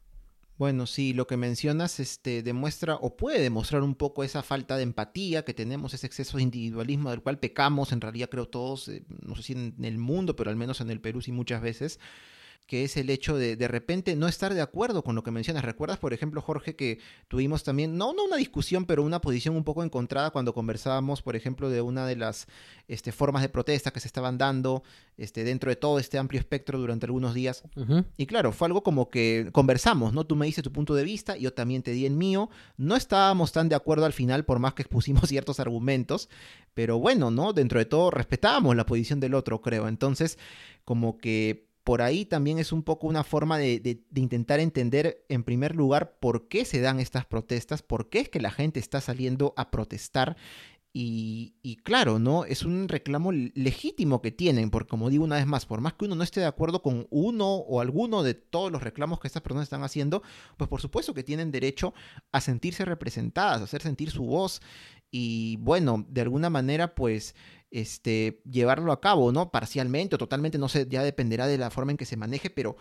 Bueno, sí, lo que mencionas este, demuestra o puede demostrar un poco esa falta de empatía que tenemos, ese exceso de individualismo del cual pecamos, en realidad creo todos, eh, no sé si en el mundo, pero al menos en el Perú sí muchas veces, que es el hecho de de repente no estar de acuerdo con lo que mencionas. ¿Recuerdas, por ejemplo, Jorge, que tuvimos también, no, no una discusión, pero una posición un poco encontrada cuando conversábamos, por ejemplo, de una de las este, formas de protesta que se estaban dando este, dentro de todo este amplio espectro durante algunos días? Y claro, fue algo como que conversamos, ¿no? Tú me diste tu punto de vista, yo también te di el mío. No estábamos tan de acuerdo al final, por más que expusimos ciertos argumentos, pero bueno, ¿no? Dentro de todo respetábamos la posición del otro, creo. Entonces, como que por ahí también es un poco una forma de, intentar entender, en primer lugar, por qué se dan estas protestas, por qué es que la gente está saliendo a protestar. Y, y, claro, ¿no? Es un reclamo legítimo que tienen, porque como digo una vez más, por más que uno no esté de acuerdo con uno o alguno de todos los reclamos que estas personas están haciendo, pues por supuesto que tienen derecho a sentirse representadas, a hacer sentir su voz. Y bueno, de alguna manera, pues este, llevarlo a cabo, ¿no? Parcialmente o totalmente, no sé, ya dependerá de la forma en que se maneje, pero,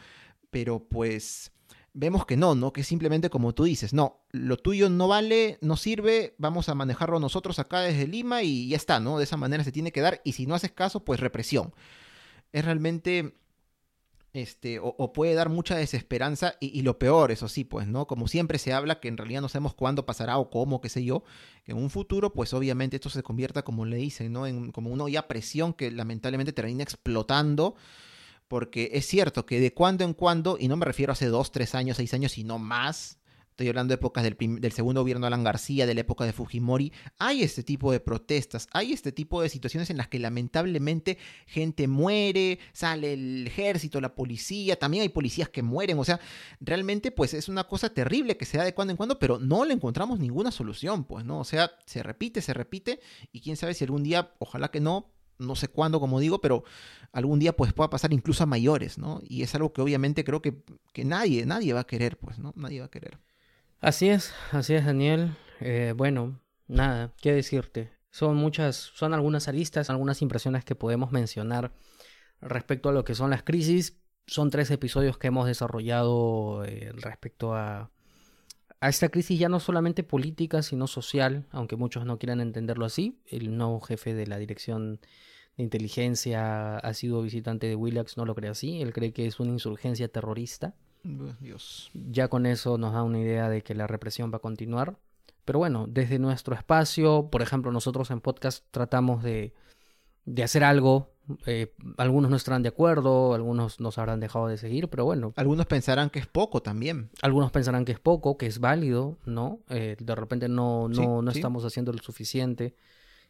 pero pues vemos que no, ¿no? Que simplemente como tú dices, no, lo tuyo no vale, no sirve, vamos a manejarlo nosotros acá desde Lima y ya está, ¿no? De esa manera se tiene que dar y si no haces caso, pues represión. Es realmente este, o, puede dar mucha desesperanza y, lo peor, eso sí, pues, ¿no? Como siempre se habla que en realidad no sabemos cuándo pasará o cómo, qué sé yo, que en un futuro, pues obviamente esto se convierta, como le dicen, ¿no? En como una olla presión que lamentablemente termina explotando porque es cierto que de cuando en cuando, y no me refiero a hace dos, tres años, seis años, sino más, Estoy hablando de épocas del, del, segundo gobierno de Alan García, de la época de Fujimori. Hay este tipo de protestas, hay este tipo de situaciones en las que lamentablemente gente muere, sale el ejército, la policía, también hay policías que mueren. O sea, realmente pues es una cosa terrible que se da de cuando en cuando, pero no le encontramos ninguna solución, pues, ¿no? O sea, se repite, se repite y quién sabe si algún día, ojalá que no, no sé cuándo, como digo, pero algún día pues pueda pasar incluso a mayores, ¿no? Y es algo que obviamente creo que, que nadie, nadie va a querer, pues, ¿no? Nadie va a querer. Así es, así es Daniel. Eh, bueno, nada, qué decirte. Son muchas, son algunas aristas, algunas impresiones que podemos mencionar respecto a lo que son las crisis. Son tres episodios que hemos desarrollado eh, respecto a, a esta crisis ya no solamente política, sino social, aunque muchos no quieran entenderlo así. El nuevo jefe de la dirección de inteligencia ha sido visitante de Willax, no lo cree así. Él cree que es una insurgencia terrorista. Dios. Ya con eso nos da una idea de que la represión va a continuar. Pero bueno, desde nuestro espacio, por ejemplo, nosotros en podcast tratamos de, de hacer algo. Eh, algunos no estarán de acuerdo, algunos nos habrán dejado de seguir, pero bueno. Algunos pensarán que es poco también. Algunos pensarán que es poco, que es válido, ¿no? Eh, de repente no, no, no estamos haciendo lo suficiente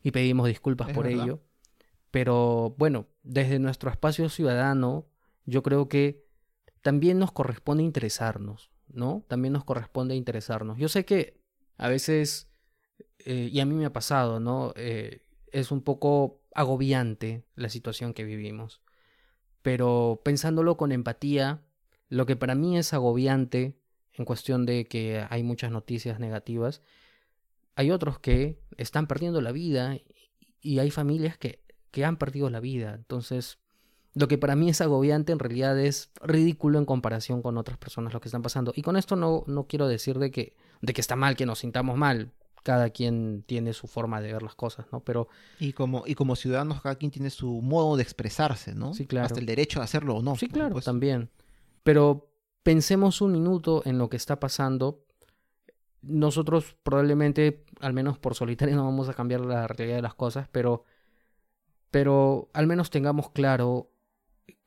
y pedimos disculpas por ello. Pero bueno, desde nuestro espacio ciudadano, yo creo que también nos corresponde interesarnos, ¿no? También nos corresponde interesarnos. Yo sé que a veces, eh, y a mí me ha pasado, ¿no? Eh, es un poco agobiante la situación que vivimos. Pero pensándolo con empatía, lo que para mí es agobiante en cuestión de que hay muchas noticias negativas, hay otros que están perdiendo la vida y hay familias que, que han perdido la vida. Entonces, lo que para mí es agobiante en realidad es ridículo en comparación con otras personas lo que están pasando. Y con esto no, no quiero decir de que, de que está mal que nos sintamos mal. Cada quien tiene su forma de ver las cosas, ¿no? Pero... Y como, y como ciudadanos, cada quien tiene su modo de expresarse, ¿no? Sí, claro. Hasta el derecho a hacerlo o no. Sí, claro, también. Pero pensemos un minuto en lo que está pasando. Nosotros probablemente, al menos por solitario, no vamos a cambiar la realidad de las cosas, pero, pero al menos tengamos claro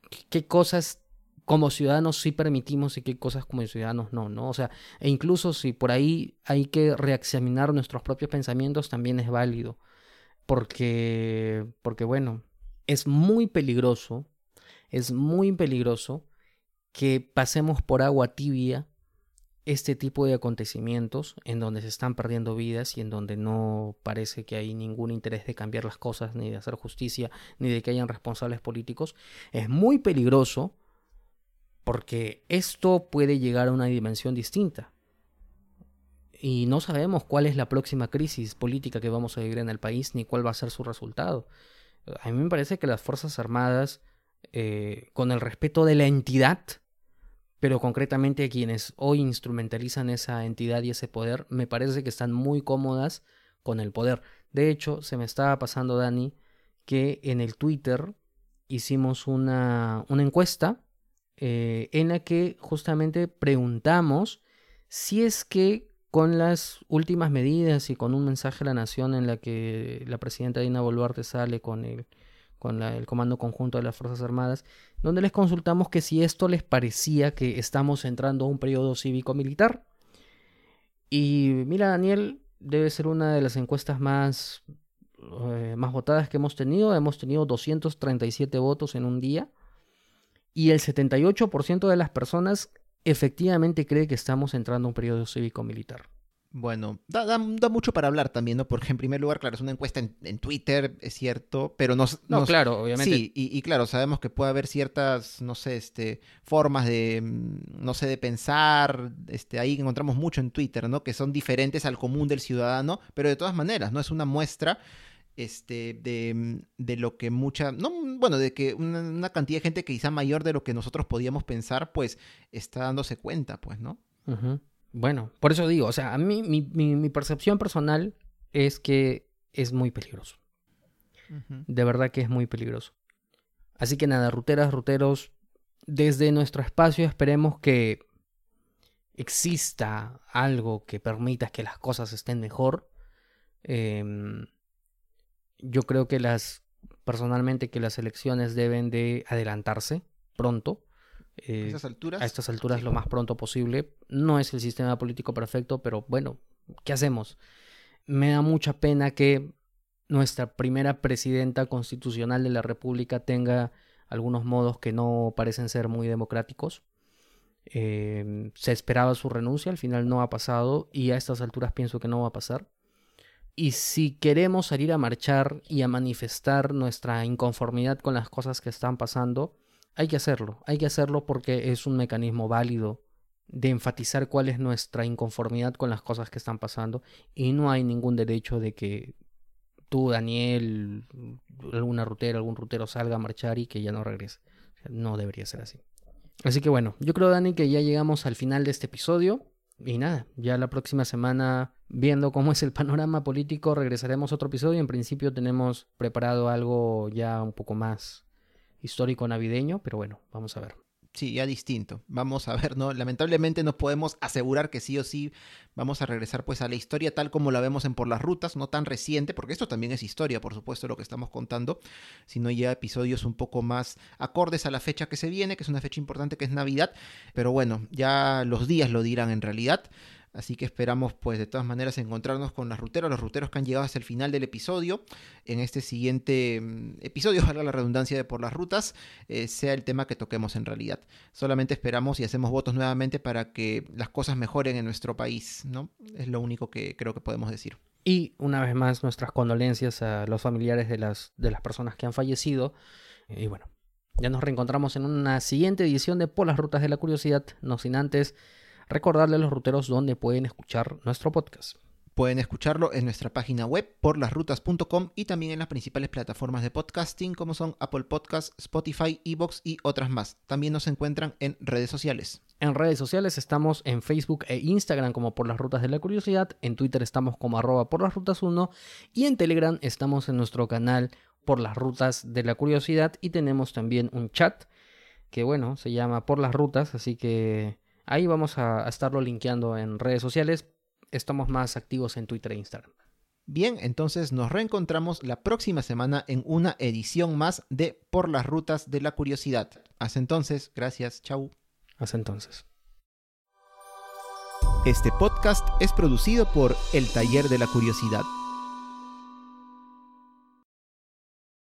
qué cosas como ciudadanos sí permitimos y qué cosas como ciudadanos no, ¿no? O sea, e incluso si por ahí hay que reexaminar nuestros propios pensamientos, también es válido. Porque, porque bueno, es muy peligroso, es muy peligroso que pasemos por agua tibia este tipo de acontecimientos en donde se están perdiendo vidas y en donde no parece que hay ningún interés de cambiar las cosas, ni de hacer justicia, ni de que hayan responsables políticos, es muy peligroso porque esto puede llegar a una dimensión distinta. Y no sabemos cuál es la próxima crisis política que vamos a vivir en el país, ni cuál va a ser su resultado. A mí me parece que las Fuerzas Armadas, eh, con el respeto de la entidad, pero concretamente quienes hoy instrumentalizan esa entidad y ese poder, me parece que están muy cómodas con el poder. De hecho, se me estaba pasando, Dani, que en el Twitter hicimos una, una encuesta eh, en la que justamente preguntamos si es que con las últimas medidas y con un mensaje a la nación en la que la presidenta Dina Boluarte sale con el, con el Comando Conjunto de las Fuerzas Armadas, donde les consultamos que si esto les parecía que estamos entrando a un periodo cívico-militar. Y mira, Daniel, debe ser una de las encuestas más, eh, más votadas que hemos tenido. Hemos tenido 237 votos en un día. Y el 78% de las personas efectivamente cree que estamos entrando a un periodo cívico-militar. Bueno, da, mucho para hablar también, ¿no? Porque en primer lugar, claro, es una encuesta en, Twitter, es cierto, pero nos... No, claro, obviamente. Sí, y, claro, sabemos que puede haber ciertas, no sé, este, formas de, mm, no sé, de pensar, este, ahí encontramos mucho en Twitter, ¿no? Que son diferentes al común del ciudadano, pero de todas maneras, ¿no? Es una muestra este, de, de, lo que mucha, no, bueno, de que una, cantidad de gente que quizá mayor de lo que nosotros podíamos pensar, pues está dándose cuenta, pues, ¿no? Bueno, por eso digo, o sea, a mí mi, mi, percepción personal es que es muy peligroso. De verdad que es muy peligroso. Así que nada, ruteras, ruteros, desde nuestro espacio esperemos que exista algo que permita que las cosas estén mejor. Eh, yo creo que las, personalmente, que las elecciones deben de adelantarse pronto. Eh, ¿A estas alturas? A estas alturas lo más pronto posible. No es el sistema político perfecto, pero bueno, ¿qué hacemos? Me da mucha pena que nuestra primera presidenta constitucional de la República tenga algunos modos que no parecen ser muy democráticos. Eh, se esperaba su renuncia, al final no ha pasado y a estas alturas pienso que no va a pasar. Y si queremos salir a marchar y a manifestar nuestra inconformidad con las cosas que están pasando, hay que hacerlo. Hay que hacerlo porque es un mecanismo válido de enfatizar cuál es nuestra inconformidad con las cosas que están pasando. Y no hay ningún derecho de que tú, Daniel, alguna rutera, algún rutero salga a marchar y que ya no regrese. No debería ser así. Así que bueno, yo creo, Dani, que ya llegamos al final de este episodio. Y nada, ya la próxima semana, viendo cómo es el panorama político, regresaremos a otro episodio. En principio tenemos preparado algo ya un poco más histórico navideño, pero bueno, vamos a ver. Sí, ya distinto. Vamos a ver, ¿no? Lamentablemente no podemos asegurar que sí o sí vamos a regresar pues a la historia tal como la vemos en Por las Rutas, no tan reciente, porque esto también es historia, por supuesto, lo que estamos contando, sino ya episodios un poco más acordes a la fecha que se viene, que es una fecha importante que es Navidad, pero bueno, ya los días lo dirán en realidad. Así que esperamos, pues, de todas maneras, encontrarnos con las ruteros, los ruteros que han llegado hasta el final del episodio. En este siguiente mm, episodio, valga la redundancia de por las rutas, eh, sea el tema que toquemos en realidad. Solamente esperamos y hacemos votos nuevamente para que las cosas mejoren en nuestro país, ¿no? Es lo único que creo que podemos decir. Y una vez más, nuestras condolencias a los familiares de las, de las personas que han fallecido. Y bueno, ya nos reencontramos en una siguiente edición de Por las Rutas de la Curiosidad, no sin antes recordarle a los ruteros dónde pueden escuchar nuestro podcast. Pueden escucharlo en nuestra página web por lasrutas.com y también en las principales plataformas de podcasting como son Apple Podcasts, Spotify, Evox y otras más. También nos encuentran en redes sociales. En redes sociales estamos en Facebook e Instagram como por las rutas de la curiosidad, en Twitter estamos como arroba por las rutas 1 y en Telegram estamos en nuestro canal por las rutas de la curiosidad y tenemos también un chat que bueno, se llama por las rutas, así que Ahí vamos a, estarlo linkeando en redes sociales. Estamos más activos en Twitter e Instagram. Bien, entonces nos reencontramos la próxima semana en una edición más de Por las Rutas de la Curiosidad. Hasta entonces, gracias, chau. Hasta entonces. Este podcast es producido por El Taller de la Curiosidad